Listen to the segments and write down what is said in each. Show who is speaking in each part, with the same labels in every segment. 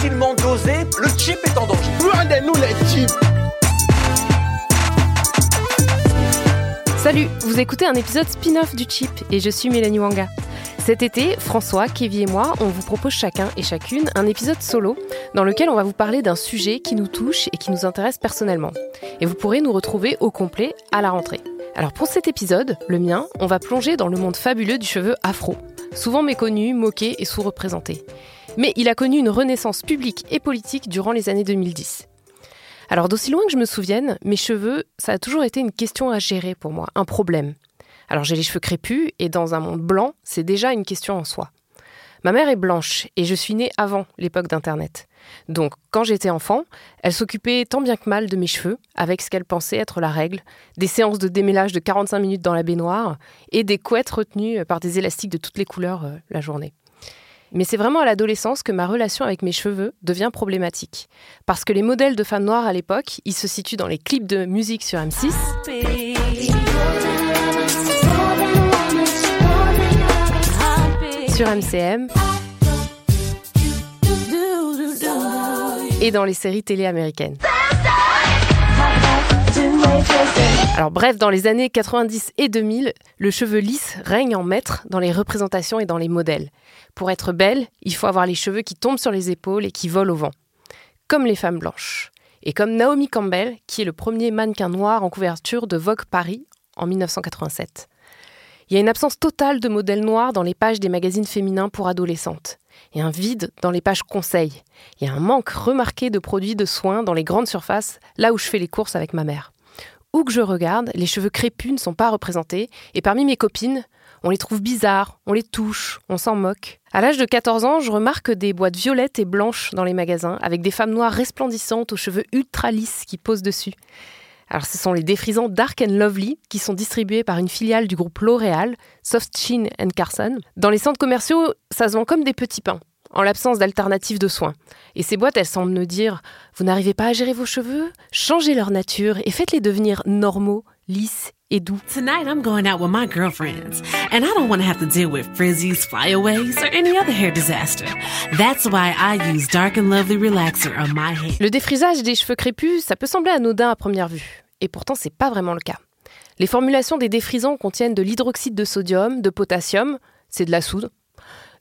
Speaker 1: Subtilement dosé, le chip est en danger.
Speaker 2: Rendez-nous les chips
Speaker 3: Salut, vous écoutez un épisode spin-off du Chip et je suis Mélanie Wanga. Cet été, François, Kevin et moi, on vous propose chacun et chacune un épisode solo dans lequel on va vous parler d'un sujet qui nous touche et qui nous intéresse personnellement. Et vous pourrez nous retrouver au complet à la rentrée. Alors pour cet épisode, le mien, on va plonger dans le monde fabuleux du cheveu afro, souvent méconnu, moqué et sous-représenté. Mais il a connu une renaissance publique et politique durant les années 2010. Alors d'aussi loin que je me souvienne, mes cheveux, ça a toujours été une question à gérer pour moi, un problème. Alors j'ai les cheveux crépus et dans un monde blanc, c'est déjà une question en soi. Ma mère est blanche et je suis née avant l'époque d'Internet. Donc quand j'étais enfant, elle s'occupait tant bien que mal de mes cheveux, avec ce qu'elle pensait être la règle, des séances de démêlage de 45 minutes dans la baignoire et des couettes retenues par des élastiques de toutes les couleurs euh, la journée. Mais c'est vraiment à l'adolescence que ma relation avec mes cheveux devient problématique. Parce que les modèles de femmes noires à l'époque, ils se situent dans les clips de musique sur M6. Sur MCM. Et dans les séries télé américaines. Alors bref, dans les années 90 et 2000, le cheveu lisse règne en maître dans les représentations et dans les modèles. Pour être belle, il faut avoir les cheveux qui tombent sur les épaules et qui volent au vent. Comme les femmes blanches. Et comme Naomi Campbell, qui est le premier mannequin noir en couverture de Vogue Paris en 1987. Il y a une absence totale de modèles noirs dans les pages des magazines féminins pour adolescentes. Et un vide dans les pages conseils. Il y a un manque remarqué de produits de soins dans les grandes surfaces, là où je fais les courses avec ma mère. Où que je regarde, les cheveux crépus ne sont pas représentés, et parmi mes copines, on les trouve bizarres, on les touche, on s'en moque. À l'âge de 14 ans, je remarque des boîtes violettes et blanches dans les magasins, avec des femmes noires resplendissantes aux cheveux ultra lisses qui posent dessus. Alors, ce sont les défrisants Dark and Lovely qui sont distribués par une filiale du groupe L'Oréal, Soft Sheen Carson. Dans les centres commerciaux, ça se vend comme des petits pains en l'absence d'alternatives de soins. Et ces boîtes, elles semblent nous dire Vous n'arrivez pas à gérer vos cheveux Changez leur nature et faites-les devenir normaux, lisses et doux.
Speaker 4: Tonight I'm going out with my girlfriends, and I don't want to have to deal with frizzies, flyaways, or any other hair disaster. That's why I use Dark and Lovely Relaxer on my hair.
Speaker 3: Le défrisage des cheveux crépus, ça peut sembler anodin à première vue. Et pourtant, c'est pas vraiment le cas. Les formulations des défrisants contiennent de l'hydroxyde de sodium, de potassium, c'est de la soude,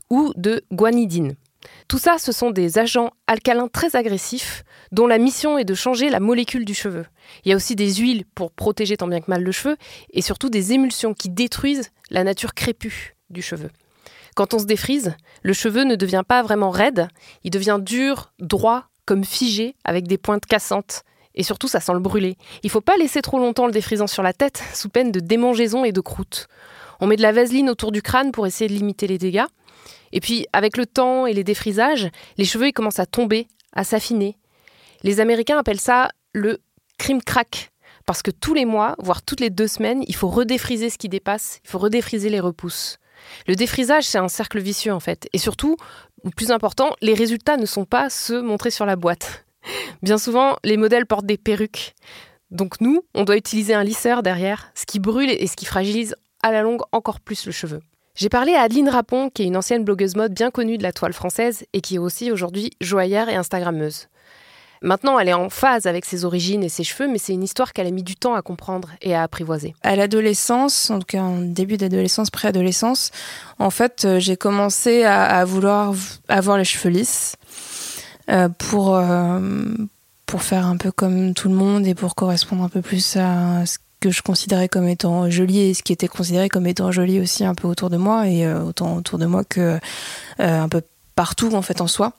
Speaker 3: ou de guanidine. Tout ça, ce sont des agents alcalins très agressifs dont la mission est de changer la molécule du cheveu. Il y a aussi des huiles pour protéger tant bien que mal le cheveu et surtout des émulsions qui détruisent la nature crépue du cheveu. Quand on se défrise, le cheveu ne devient pas vraiment raide, il devient dur, droit, comme figé, avec des pointes cassantes. Et surtout, ça sent le brûler. Il ne faut pas laisser trop longtemps le défrisant sur la tête, sous peine de démangeaison et de croûte. On met de la vaseline autour du crâne pour essayer de limiter les dégâts. Et puis, avec le temps et les défrisages, les cheveux ils commencent à tomber, à s'affiner. Les Américains appellent ça le cream crack. Parce que tous les mois, voire toutes les deux semaines, il faut redéfriser ce qui dépasse, il faut redéfriser les repousses. Le défrisage, c'est un cercle vicieux en fait. Et surtout, le plus important, les résultats ne sont pas ceux montrés sur la boîte. Bien souvent, les modèles portent des perruques. Donc nous, on doit utiliser un lisseur derrière, ce qui brûle et ce qui fragilise à la longue encore plus le cheveu. J'ai parlé à Adeline Rapon, qui est une ancienne blogueuse mode bien connue de la toile française et qui est aussi aujourd'hui joaillère et instagrammeuse. Maintenant, elle est en phase avec ses origines et ses cheveux, mais c'est une histoire qu'elle a mis du temps à comprendre et à apprivoiser.
Speaker 5: À l'adolescence, cas en début d'adolescence, préadolescence, en fait, euh, j'ai commencé à, vouloir avoir les cheveux lisses euh, pour, euh, pour faire un peu comme tout le monde et pour correspondre un peu plus à ce que je considérais comme étant joli et ce qui était considéré comme étant joli aussi un peu autour de moi et euh, autant autour de moi que euh, un peu partout en fait en soi.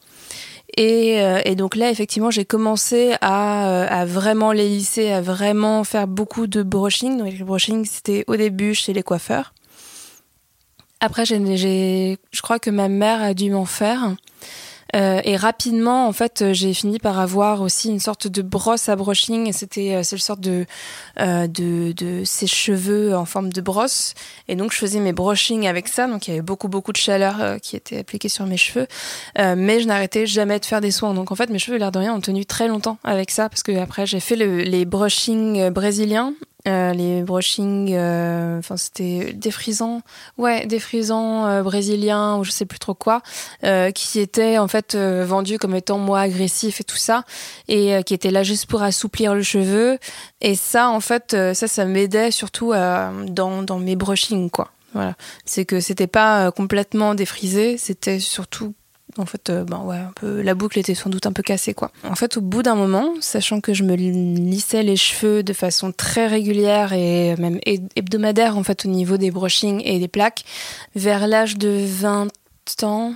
Speaker 5: Et, euh, donc là, effectivement, j'ai commencé à, vraiment les lisser, à vraiment faire beaucoup de brushing. Donc le brushing, c'était au début chez les coiffeurs. Après, je crois que ma mère a dû m'en faire. Euh, et rapidement, en fait, j'ai fini par avoir aussi une sorte de brosse à brushing. C'était, euh, c'est le sorte de, euh, de, de sèche-cheveux en forme de brosse. Et donc, je faisais mes brushing avec ça. Donc, il y avait beaucoup, beaucoup de chaleur euh, qui était appliquée sur mes cheveux. Euh, mais je n'arrêtais jamais de faire des soins. Donc, en fait, mes cheveux, l'air de rien, ont tenu très longtemps avec ça. Parce que après, j'ai fait le, les brushing euh, brésiliens. Euh, les brushing, euh, enfin c'était défrisant, ouais, défrisant euh, brésilien ou je sais plus trop quoi, euh, qui étaient en fait vendus comme étant moins agressifs et tout ça, et qui étaient là juste pour assouplir le cheveu. Et ça, en fait, ça, ça m'aidait surtout dans, dans mes brushing, quoi. Voilà, c'est que c'était pas complètement défrisé, c'était surtout en fait, euh, ben ouais, un peu, la boucle était sans doute un peu cassée, quoi. En fait, au bout d'un moment, sachant que je me lissais les cheveux de façon très régulière et même hebdomadaire, en fait, au niveau des brushings et des plaques, vers l'âge de 20 ans,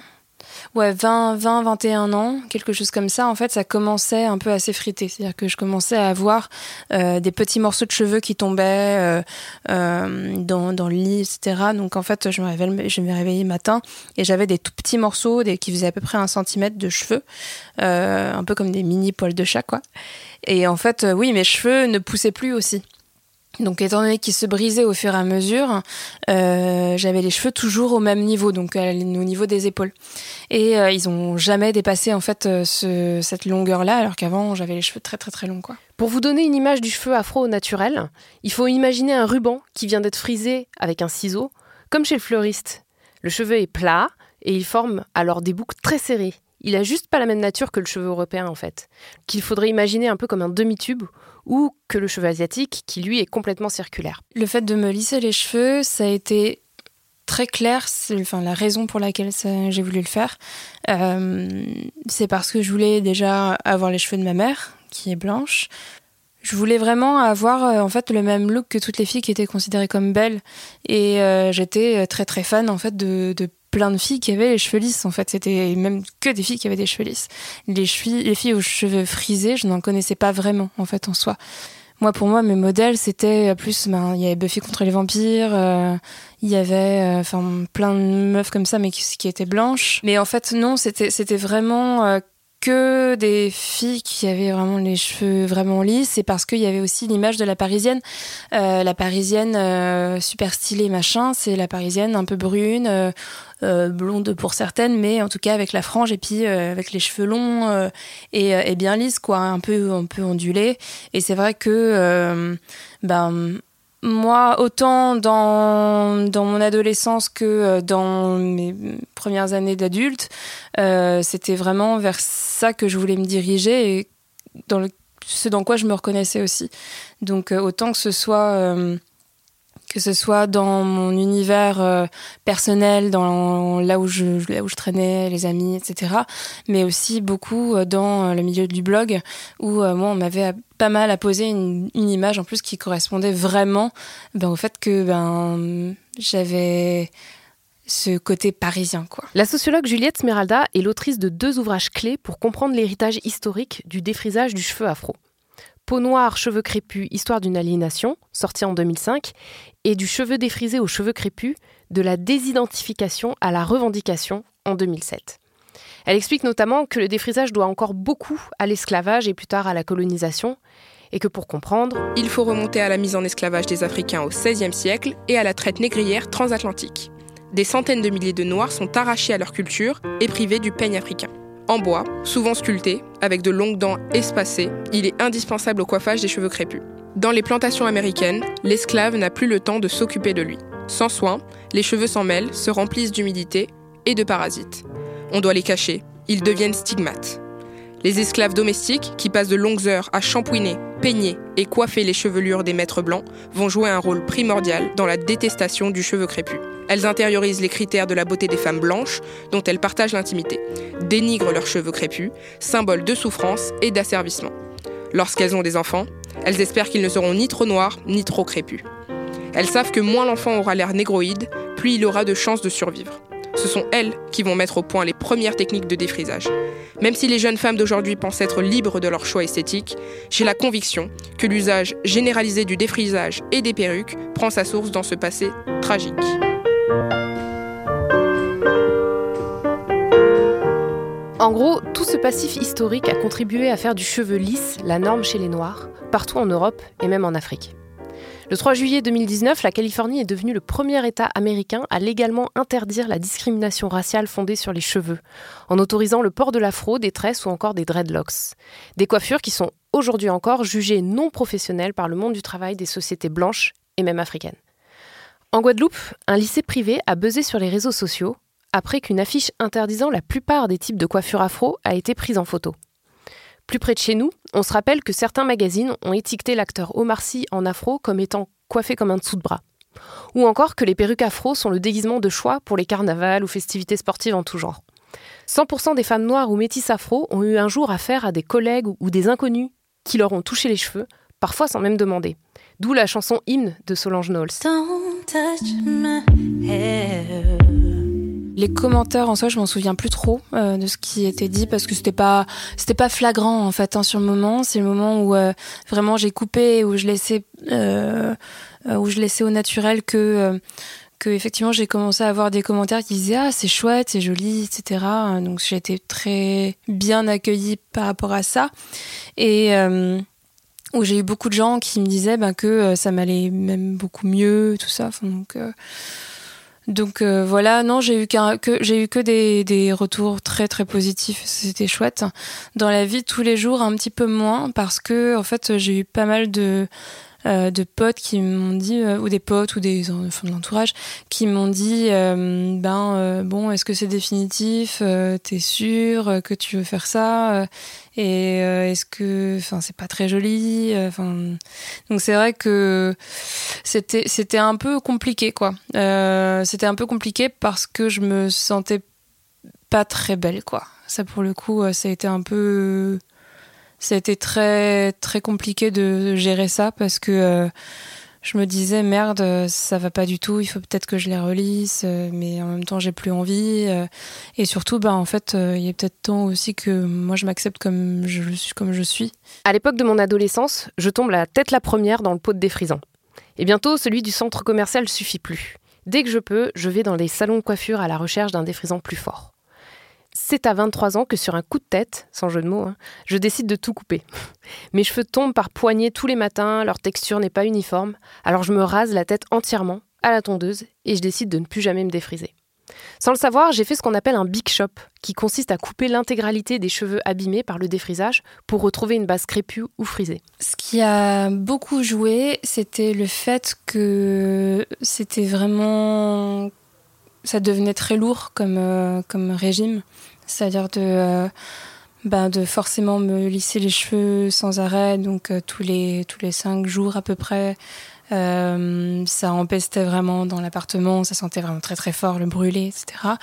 Speaker 5: ouais, 20, 20, 21 ans, quelque chose comme ça, en fait, ça commençait un peu à s'effriter. C'est-à-dire que je commençais à avoir euh, des petits morceaux de cheveux qui tombaient euh, euh, dans, dans le lit, etc. Donc, en fait, je me réveillais, je me réveillais matin et j'avais des tout petits morceaux qui faisaient à peu près un centimètre de cheveux, euh, un peu comme des mini poils de chat, quoi. Et en fait, euh, oui, mes cheveux ne poussaient plus aussi. Donc, étant donné qu'ils se brisaient au fur et à mesure, euh, j'avais les cheveux toujours au même niveau, donc à- au niveau des épaules. Et euh, ils ont jamais dépassé en fait euh, ce- cette longueur-là, alors qu'avant j'avais les cheveux très très très longs, quoi.
Speaker 3: Pour vous donner une image du cheveu afro au naturel, il faut imaginer un ruban qui vient d'être frisé avec un ciseau, comme chez le fleuriste. Le cheveu est plat et il forme alors des boucles très serrées. Il a juste pas la même nature que le cheveu européen en fait, qu'il faudrait imaginer un peu comme un demi-tube ou que le cheveu asiatique qui lui est complètement circulaire.
Speaker 5: Le fait de me lisser les cheveux, ça a été très clair, enfin, la raison pour laquelle j'ai voulu le faire. Euh, c'est parce que je voulais déjà avoir les cheveux de ma mère, qui est blanche. Je voulais vraiment avoir euh, en fait le même look que toutes les filles qui étaient considérées comme belles. Et euh, j'étais très très fan en fait de plein de filles qui avaient les cheveux lisses. En fait, c'était même que des filles qui avaient des cheveux lisses. Les, les filles aux cheveux frisés, je n'en connaissais pas vraiment en fait en soi. Moi, pour moi, mes modèles, c'était plus, ben, il y avait Buffy contre les vampires, euh, il y avait, euh, plein de meufs comme ça, mais qui, qui étaient blanches. Mais en fait, non, c'était, c'était vraiment euh, que des filles qui avaient vraiment les cheveux vraiment lisses. Et parce qu'il y avait aussi l'image de la parisienne, Euh, la parisienne euh, super stylée, machin. C'est la parisienne un peu brune. euh, blonde pour certaines, mais en tout cas avec la frange et puis avec les cheveux longs et, et bien lisses, quoi, un peu, un peu ondulés. Et c'est vrai que, ben, moi, autant dans, mon adolescence que euh, dans mes premières années d'adulte, euh, c'était vraiment vers ça que je voulais me diriger et dans le, ce dans quoi je me reconnaissais aussi. Donc, euh, autant que ce soit. Que ce soit dans mon univers euh, personnel, dans là où je là où je traînais, les amis, etc. Mais aussi beaucoup euh, dans euh, le milieu du blog où moi on m'avait pas mal apposé une, une image en plus qui correspondait vraiment ben, au fait que ben j'avais ce côté parisien quoi.
Speaker 3: La sociologue Juliette Smeralda est l'autrice de deux ouvrages clés pour comprendre l'héritage historique du défrisage du cheveu afro. Peau noire, cheveux crépus, histoire d'une aliénation, sorti en 2005, et du cheveu défrisé aux cheveux crépus, de la désidentification à la revendication en 2007. Elle explique notamment que le défrisage doit encore beaucoup à l'esclavage et plus tard à la colonisation, et que pour comprendre,
Speaker 2: Il faut remonter à la mise en esclavage des Africains au XVIe siècle et à la traite négrière transatlantique. Des centaines de milliers de Noirs sont arrachés à leur culture et privés du peigne africain. En bois, souvent sculpté, avec de longues dents espacées, il est indispensable au coiffage des cheveux crépus. Dans les plantations américaines, l'esclave n'a plus le temps de s'occuper de lui. Sans soin, les cheveux s'en mêlent, se remplissent d'humidité et de parasites. On doit les cacher, ils deviennent stigmates. Les esclaves domestiques, qui passent de longues heures à shampouiner, peigner et coiffer les chevelures des maîtres blancs, vont jouer un rôle primordial dans la détestation du cheveu crépus. Elles intériorisent les critères de la beauté des femmes blanches, dont elles partagent l'intimité, dénigrent leurs cheveux crépus, symbole de souffrance et d'asservissement. Lorsqu'elles ont des enfants, elles espèrent qu'ils ne seront ni trop noirs ni trop crépus. Elles savent que moins l'enfant aura l'air négroïde, plus il aura de chances de survivre ce sont elles qui vont mettre au point les premières techniques de défrisage. Même si les jeunes femmes d'aujourd'hui pensent être libres de leurs choix esthétiques, j'ai la conviction que l'usage généralisé du défrisage et des perruques prend sa source dans ce passé tragique.
Speaker 3: En gros, tout ce passif historique a contribué à faire du cheveu lisse la norme chez les Noirs, partout en Europe et même en Afrique. Le 3 juillet 2019, la Californie est devenue le premier État américain à légalement interdire la discrimination raciale fondée sur les cheveux, en autorisant le port de l'afro, des tresses ou encore des dreadlocks. Des coiffures qui sont aujourd'hui encore jugées non professionnelles par le monde du travail des sociétés blanches et même africaines. En Guadeloupe, un lycée privé a buzzé sur les réseaux sociaux après qu'une affiche interdisant la plupart des types de coiffures afro a été prise en photo. Plus près de chez nous, on se rappelle que certains magazines ont étiqueté l'acteur Omar Sy en afro comme étant coiffé comme un dessous de bras. Ou encore que les perruques afro sont le déguisement de choix pour les carnavals ou festivités sportives en tout genre. 100% des femmes noires ou métisses afro ont eu un jour affaire à des collègues ou des inconnus qui leur ont touché les cheveux, parfois sans même demander. D'où la chanson Hymne de Solange Knowles.
Speaker 5: Les commentaires en soi, je m'en souviens plus trop euh, de ce qui était dit parce que c'était pas c'était pas flagrant en fait hein, sur le moment. C'est le moment où euh, vraiment j'ai coupé où je laissais euh, où je laissais au naturel que que effectivement j'ai commencé à avoir des commentaires qui disaient ah c'est chouette, c'est joli, etc. Donc j'ai été très bien accueillie par rapport à ça et où j'ai eu beaucoup de gens qui me disaient ben, que ça m'allait même beaucoup mieux, tout ça. Donc euh, voilà, non, j'ai eu que eu que des, des, retours très très positifs, c'était chouette. Dans la vie tous les jours, un petit peu moins parce que en fait, j'ai eu pas mal de euh, de potes qui m'ont dit, euh, ou des potes ou des enfants de l'entourage, qui m'ont dit, euh, ben bon, est-ce que c'est définitif T'es sûr que tu veux faire ça Et est-ce que, enfin, c'est pas très joli Enfin, donc c'est vrai que c'était c'était un peu compliqué, quoi. c'était un peu compliqué parce que je me sentais pas très belle, quoi. Ça, pour le coup, ça a été un peu ça a été très très compliqué de gérer ça parce que euh, je me disais merde ça va pas du tout il faut peut-être que je les relise euh, mais en même temps j'ai plus envie euh, et surtout bah en fait il y a peut-être temps aussi que moi je m'accepte comme je suis comme je suis.
Speaker 3: À l'époque de mon adolescence je tombe la tête la première dans le pot de défrisant et bientôt celui du centre commercial suffit plus. Dès que je peux je vais dans les salons de coiffure à la recherche d'un défrisant plus fort c'est à 23 ans que sur un coup de tête, sans jeu de mots, hein, je décide de tout couper. Mes cheveux tombent par poignées tous les matins, leur texture n'est pas uniforme, alors je me rase la tête entièrement à la tondeuse et je décide de ne plus jamais me défriser. Sans le savoir, j'ai fait ce qu'on appelle un big shop, qui consiste à couper l'intégralité des cheveux abîmés par le défrisage pour retrouver une base crépue ou frisée.
Speaker 5: Ce qui a beaucoup joué, c'était le fait que c'était vraiment ça devenait très lourd comme, euh, comme régime. C'est-à-dire de, euh, ben de forcément me lisser les cheveux sans arrêt, donc euh, tous, les, tous les cinq jours à peu près. Ça empestait vraiment dans l'appartement, ça sentait vraiment très très fort le brûlé, etc.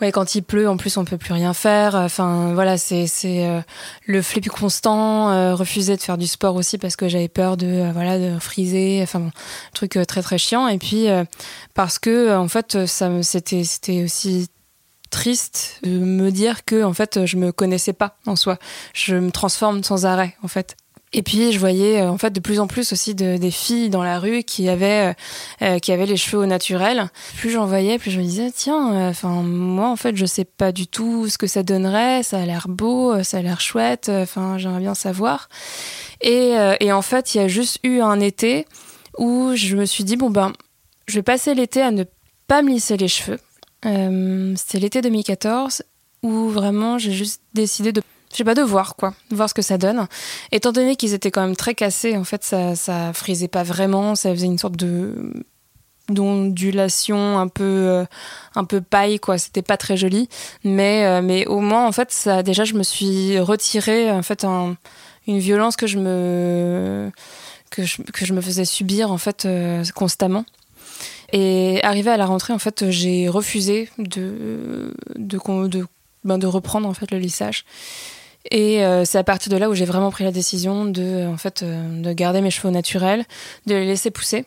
Speaker 5: Ouais, quand il pleut, en plus, on peut plus rien faire. Enfin, voilà, c'est c'est le flip constant. refuser de faire du sport aussi parce que j'avais peur de voilà de friser. Enfin, bon, truc très très chiant. Et puis parce que en fait, ça c'était c'était aussi triste de me dire que en fait je me connaissais pas en soi. Je me transforme sans arrêt en fait. Et puis je voyais euh, en fait de plus en plus aussi de, des filles dans la rue qui avaient euh, euh, qui avaient les cheveux au naturel. Plus j'en voyais, plus je me disais tiens, enfin moi en fait je sais pas du tout ce que ça donnerait. Ça a l'air beau, ça a l'air chouette. Enfin j'aimerais bien savoir. Et, et en fait il y a juste eu un été où je me suis dit bon ben je vais passer l'été à ne pas me lisser les cheveux c'était l'été 2014 où vraiment j'ai juste décidé de je sais pas de voir quoi, voir ce que ça donne. Étant donné qu'ils étaient quand même très cassés, en fait ça ça frisait pas vraiment, ça faisait une sorte de d'ondulation un peu euh, un peu paille quoi. C'était pas très joli. Mais euh, mais au moins en fait ça déjà je me suis retiré en fait une violence que je me que que je me faisais subir en fait constamment. Et arrivé à la rentrée, en fait, j'ai refusé de, de, de, ben, de, reprendre en fait le lissage. Et euh, c'est à partir de là où j'ai vraiment pris la décision de, en fait, euh, de garder mes cheveux naturels, de les laisser pousser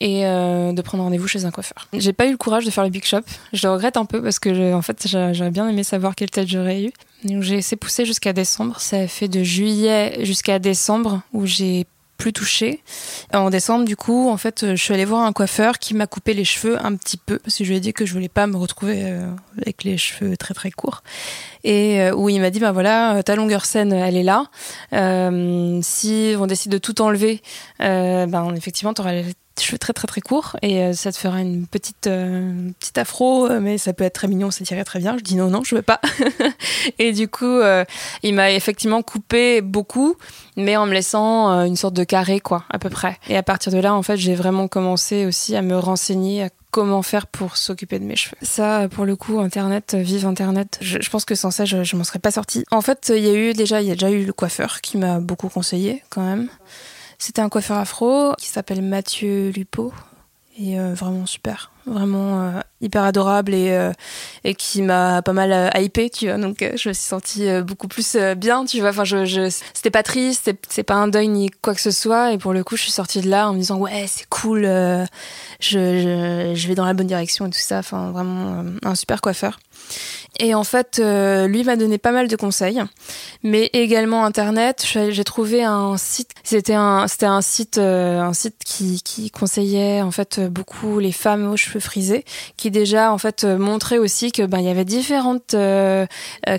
Speaker 5: et euh, de prendre rendez-vous chez un coiffeur. J'ai pas eu le courage de faire le big shop. Je le regrette un peu parce que en fait j'aurais bien aimé savoir quelle tête j'aurais eu. Donc j'ai laissé pousser jusqu'à décembre. Ça fait de juillet jusqu'à décembre où j'ai plus touché. En décembre, du coup, en fait, je suis allée voir un coiffeur qui m'a coupé les cheveux un petit peu parce que je lui ai dit que je voulais pas me retrouver euh, avec les cheveux très très courts. Et euh, où il m'a dit, ben voilà, ta longueur saine, elle est là. Euh, si on décide de tout enlever, ben effectivement, tu auras cheveux très très très courts et euh, ça te fera une petite euh, petite afro euh, mais ça peut être très mignon ça tirait très bien je dis non non je veux pas et du coup il m'a effectivement coupé beaucoup mais en me laissant une sorte de carré quoi à peu près et à partir de là en fait j'ai vraiment commencé aussi à me renseigner à comment faire pour s'occuper de mes cheveux. Ça, pour le coup, Internet, vive Internet. Je, pense que sans ça, je, je m'en serais pas sortie. En fait, il y a eu déjà, il y a déjà eu le coiffeur qui m'a beaucoup conseillé quand même. C'était un coiffeur afro qui s'appelle Mathieu Lupo. Et euh, vraiment super, vraiment euh, hyper adorable et, euh, et qui m'a pas mal hypé, tu vois. Donc je me suis sentie beaucoup plus bien, tu vois. Enfin, je, je c'était pas triste, c'est pas un deuil ni quoi que ce soit. Et pour le coup, je suis sortie de là en me disant ouais, c'est cool, je, je, je, vais dans la bonne direction et tout ça. Enfin, vraiment un super coiffeur. Et en fait, euh, lui m'a donné pas mal de conseils, mais également Internet. J'ai trouvé un site. C'était un, c'était un site, euh, un site qui, conseillait en fait beaucoup les femmes aux cheveux frisés, qui déjà en fait montrait aussi que ben il y avait différentes euh,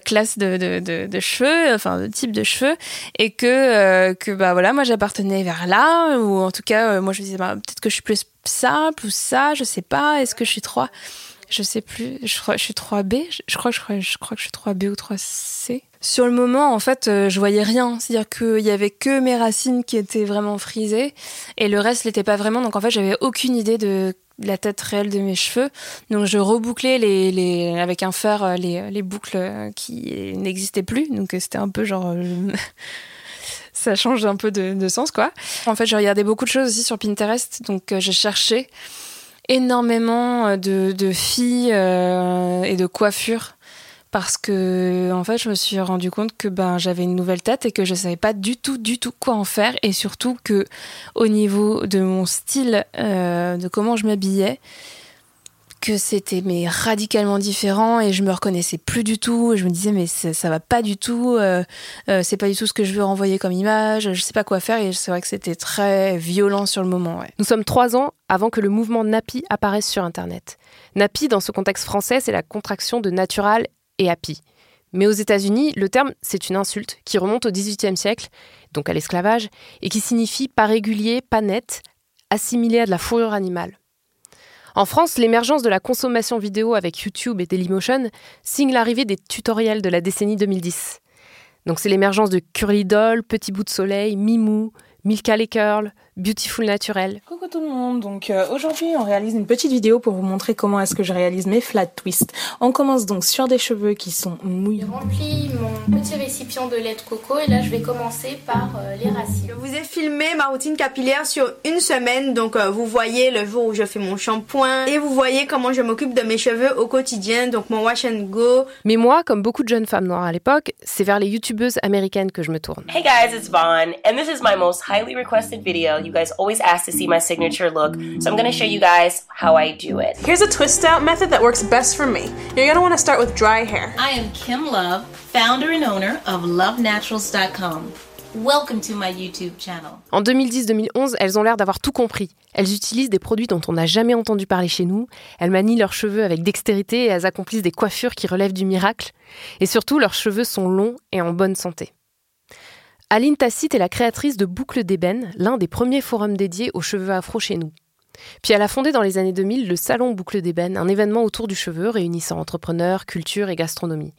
Speaker 5: classes de, cheveux, enfin de types de cheveux, et que que bah voilà, moi j'appartenais vers là, ou en tout cas moi je me disais bah, peut-être que je suis plus simple ou ça, je sais pas. Est-ce que je suis trop je sais plus, je je suis 3B, je crois, je crois, je crois que je suis 3B ou 3C. Sur le moment, en fait, euh, je voyais rien. C'est-à-dire qu'il y avait que mes racines qui étaient vraiment frisées et le reste l'était pas vraiment. Donc en fait, j'avais aucune idée de la tête réelle de mes cheveux. Donc je rebouclais les, avec un fer euh, les, les boucles euh, qui n'existaient plus. Donc c'était un peu genre ça change un peu de, sens quoi. En fait, je regardais beaucoup de choses aussi sur Pinterest. Donc j'ai cherché énormément euh, de, filles euh, et de coiffures. Parce que en fait je me suis rendu compte que ben j'avais une nouvelle tête et que je savais pas du tout du tout quoi en faire. Et surtout que au niveau de mon style euh, de comment je m'habillais que c'était mais radicalement différent et je me reconnaissais plus du tout. Et je me disais mais ça, va pas du tout euh, euh, c'est pas du tout ce que je veux renvoyer comme image je sais pas quoi faire et c'est vrai que c'était très violent sur le moment
Speaker 3: nous sommes trois ans avant que le mouvement Napi apparaisse sur internet. Napi dans ce contexte français c'est la contraction de natural et happy. Mais aux États-Unis, le terme, c'est une insulte qui remonte au XVIIIe siècle, donc à l'esclavage, et qui signifie pas régulier, pas net, assimilé à de la fourrure animale. En France, l'émergence de la consommation vidéo avec YouTube et Dailymotion signe l'arrivée des tutoriels de la décennie 2010. Donc c'est l'émergence de Curly Doll, Petit Bout de Soleil, Mimou, Milka les Curls, Beautiful Naturel.
Speaker 6: Coucou tout le monde, donc euh, aujourd'hui on réalise une petite vidéo pour vous montrer comment est-ce que je réalise mes flat twists. On commence donc sur des cheveux qui sont mouillés.
Speaker 7: J'ai rempli mon petit récipient de lait de coco et là je vais commencer par euh, les racines.
Speaker 8: Je vous ai filmé ma routine capillaire sur une semaine, donc euh, vous voyez le jour où je fais mon shampoing et vous voyez comment je m'occupe de mes cheveux au quotidien, donc mon wash and go.
Speaker 3: Mais moi, comme beaucoup de jeunes femmes noires à l'époque, c'est vers les youtubeuses américaines que je me tourne.
Speaker 9: Hey guys, it's Vaughn and this is my most highly requested video. You guys always ask to see my signature look, so I'm gonna show you guys how I do it.
Speaker 10: Here's a twist out method that works best for me. You're gonna wanna start with dry hair.
Speaker 11: I am Kim Love, founder and owner of lovenaturals.com. Welcome to my YouTube channel.
Speaker 3: En 2010-2011, elles ont l'air d'avoir tout compris. Elles utilisent des produits dont on n'a jamais entendu parler chez nous. Elles manient leurs cheveux avec dextérité et elles accomplissent des coiffures qui relèvent du miracle. Et surtout, leurs cheveux sont longs et en bonne santé. Aline Tacite est la créatrice de Boucle d'ébène, l'un des premiers forums dédiés aux cheveux afro chez nous. Puis elle a fondé dans les années 2000 le Salon Boucle d'ébène, un événement autour du cheveu réunissant entrepreneurs, culture et gastronomie.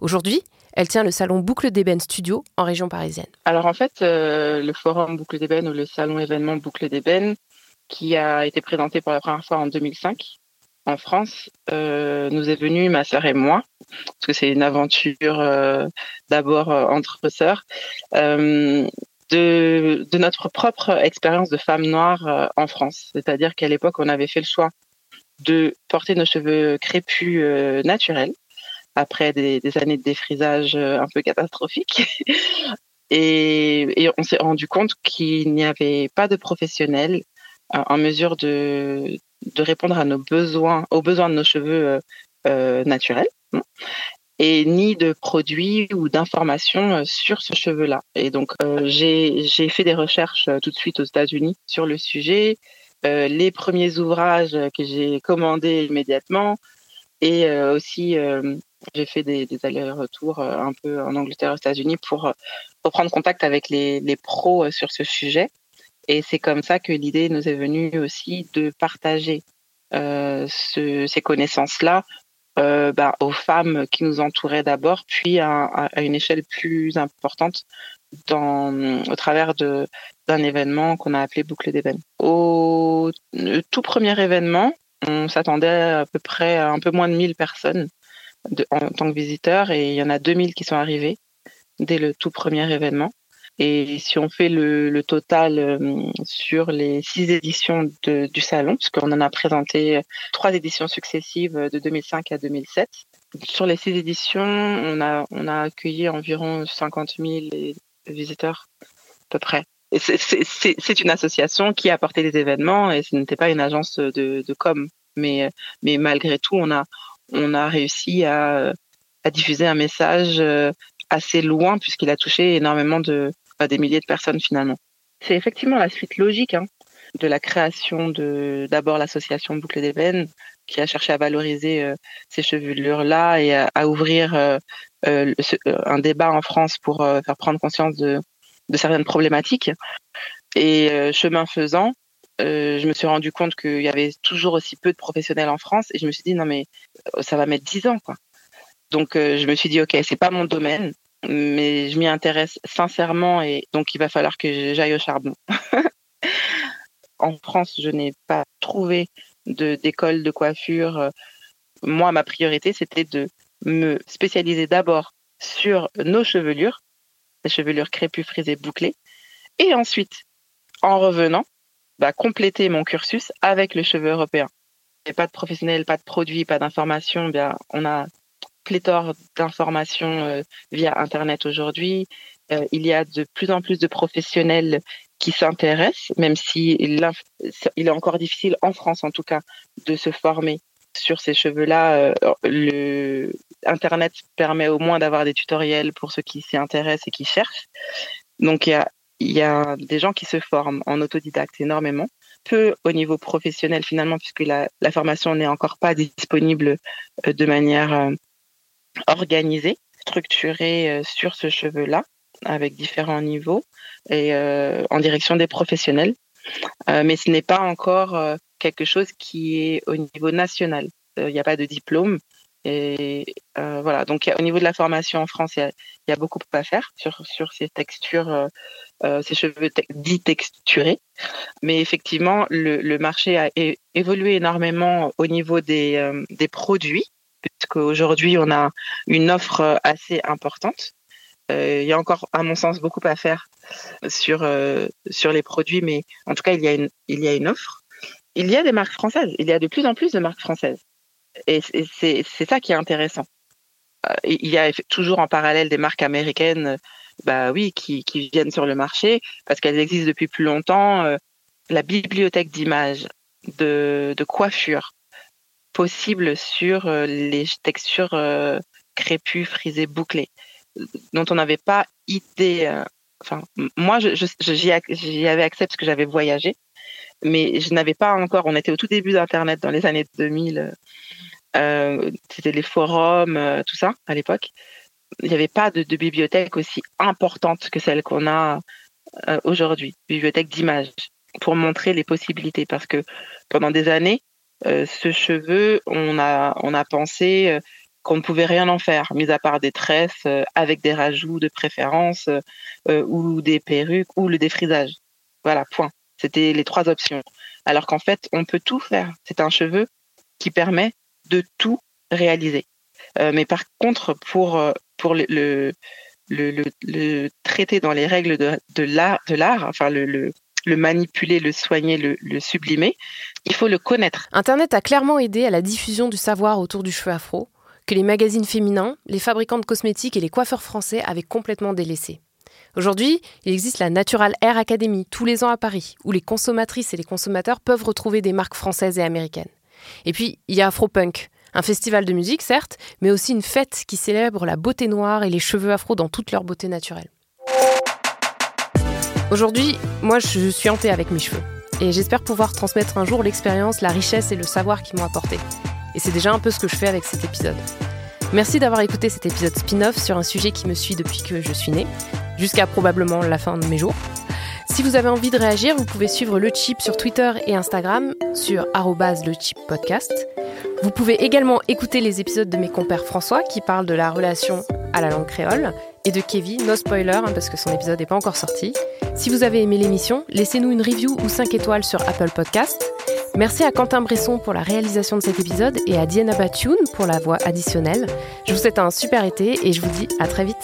Speaker 3: Aujourd'hui, elle tient le salon Boucle d'ébène Studio en région parisienne.
Speaker 12: Alors en fait, euh, le forum Boucle d'ébène ou le salon événement Boucle d'ébène, qui a été présenté pour la première fois en 2005, en France euh, nous est venue ma sœur et moi, parce que c'est une aventure euh, d'abord euh, entre sœurs, de, de, notre propre expérience de femme noire en France. C'est-à-dire qu'à l'époque, on avait fait le choix de porter nos cheveux crépus naturels après des, années de défrisage un peu catastrophiques. Et, on s'est rendu compte qu'il n'y avait pas de professionnels en mesure de, répondre à nos besoins, aux besoins de nos cheveux euh, euh, et ni de produits ou d'informations sur ce cheveu-là. Et donc, j'ai fait des recherches tout de suite aux États-Unis sur le sujet. les premiers ouvrages que j'ai commandés immédiatement et aussi j'ai fait des, allers-retours un peu en Angleterre, aux États-Unis pour reprendre contact avec les, pros sur ce sujet. Et c'est comme ça que l'idée nous est venue aussi de partager euh, ce, ces connaissances-là euh, bah, aux femmes qui nous entouraient d'abord, puis à, une échelle plus importante dans, au travers de, d'un événement qu'on a appelé Boucle d'ébène. Au tout premier événement, on s'attendait à peu près à un peu moins de 1000 personnes en tant que visiteurs et il y en a 2000 qui sont arrivés dès le tout premier événement. Et si on fait le, le total euh, sur les six éditions de, du salon, puisqu'on en a présenté trois éditions successives de 2005 à 2007, sur les six éditions, on a, on a accueilli environ 50 000 visiteurs, à peu près. C'est une association qui a apporté des événements et ce n'était pas une agence de, de com. Mais, mais malgré tout, on a, on a réussi à, à diffuser un message euh, assez loin puisqu'il a touché énormément de, des milliers de personnes finalement. C'est effectivement la suite logique hein, de la création de d'abord l'association Boucle d'Ébène qui a cherché à valoriser euh, ces chevelures-là et à, ouvrir euh, euh, un débat en France pour faire prendre conscience de, de certaines problématiques. Et chemin faisant, je me suis rendu compte qu'il y avait toujours aussi peu de professionnels en France et je me suis dit non mais ça va mettre dix ans quoi. Donc je me suis dit ok c'est pas mon domaine, mais je m'y intéresse sincèrement et donc il va falloir que j'aille au charbon. en France, je n'ai pas trouvé d'école de, coiffure. Moi, ma priorité, c'était de me spécialiser d'abord sur nos chevelures, les chevelures crépus, frisées, bouclées, et ensuite, en revenant, bah, compléter mon cursus avec le cheveu européen. A pas de professionnel, pas de produits, pas d'informations. Bien, on a pléthore d'informations euh, via Internet aujourd'hui. Euh, il y a de plus en plus de professionnels qui s'intéressent, même si il est encore difficile en France en tout cas de se former sur ces cheveux-là. Euh, le Internet permet au moins d'avoir des tutoriels pour ceux qui s'y intéressent et qui cherchent. Donc il y a, des gens qui se forment en autodidacte énormément peu au niveau professionnel finalement puisque la formation n'est encore pas disponible de manière organisé, structuré euh, sur ce cheveu-là, avec différents niveaux et euh, en direction des professionnels. Euh, mais ce n'est pas encore quelque chose qui est au niveau national. Il n'y a pas de diplôme. Et voilà, donc au niveau de la formation en France, il y, a, beaucoup à faire sur, sur ces textures, ces cheveux dits texturés. Mais effectivement, le, le marché a évolué énormément au niveau des, des produits puisqu'aujourd'hui, on a une offre euh, assez importante. Euh, il y a encore, à mon sens, beaucoup à faire sur, euh, sur les produits, mais en tout cas, il y, a une, il y a une offre. Il y a des marques françaises. Il y a de plus en plus de marques françaises. Et c'est ça qui est intéressant. Il y a toujours en parallèle des marques américaines, bah oui, qui, qui viennent sur le marché parce qu'elles existent depuis plus longtemps. La bibliothèque d'images, de, de possible sur euh, les textures euh, crépus, frisées, bouclées, dont on n'avait pas idée. Euh, enfin, moi, j'y avais accès parce que j'avais voyagé, mais je n'avais pas encore. On était au tout début d'Internet dans les années 2000. C'était les forums, tout ça à l'époque. Il n'y avait pas de, bibliothèque aussi importante que celle qu'on a aujourd'hui, bibliothèque d'images, pour montrer les possibilités. Parce que pendant des années, euh, ce cheveu, on a, on a pensé euh, qu'on ne pouvait rien en faire, mis à part des tresses euh, avec des rajouts de préférence ou des perruques ou le défrisage. Voilà, point. C'était les trois options. Alors qu'en fait, on peut tout faire. C'est un cheveu qui permet de tout réaliser. mais par contre, pour, pour le, le, le, traiter dans les règles de, de l'art, enfin le, le, le manipuler, le soigner, le, sublimer, il faut le connaître.
Speaker 3: Internet a clairement aidé à la diffusion du savoir autour du cheveu afro, que les magazines féminins, les fabricants de cosmétiques et les coiffeurs français avaient complètement délaissé. Aujourd'hui, il existe la Natural Hair Academy tous les ans à Paris, où les consommatrices et les consommateurs peuvent retrouver des marques françaises et américaines. Et puis, il y a Afropunk, Un festival de musique, certes, mais aussi une fête qui célèbre la beauté noire et les cheveux afro dans toute leur beauté naturelle. Aujourd'hui, moi, je suis paix avec mes cheveux. Et j'espère pouvoir transmettre un jour l'expérience, la richesse et le savoir qu'ils m'ont apporté. Et c'est déjà un peu ce que je fais avec cet épisode. Merci d'avoir écouté cet épisode spin-off sur un sujet qui me suit depuis que je suis née, jusqu'à probablement la fin de mes jours. Si vous avez envie de réagir, vous pouvez suivre Le Chip sur Twitter et Instagram sur le chip. Vous pouvez également écouter les épisodes de mes compères François qui parlent de la relation à la langue créole et de Kevin, no spoiler hein, parce que son épisode n'est pas encore sorti. Si vous avez aimé l'émission, laissez-nous une review ou 5 étoiles sur Apple Podcast. Merci à Quentin Bresson pour la réalisation de cet épisode et à Diana Batune pour la voix additionnelle. Je vous souhaite un super été et je vous dis à très vite.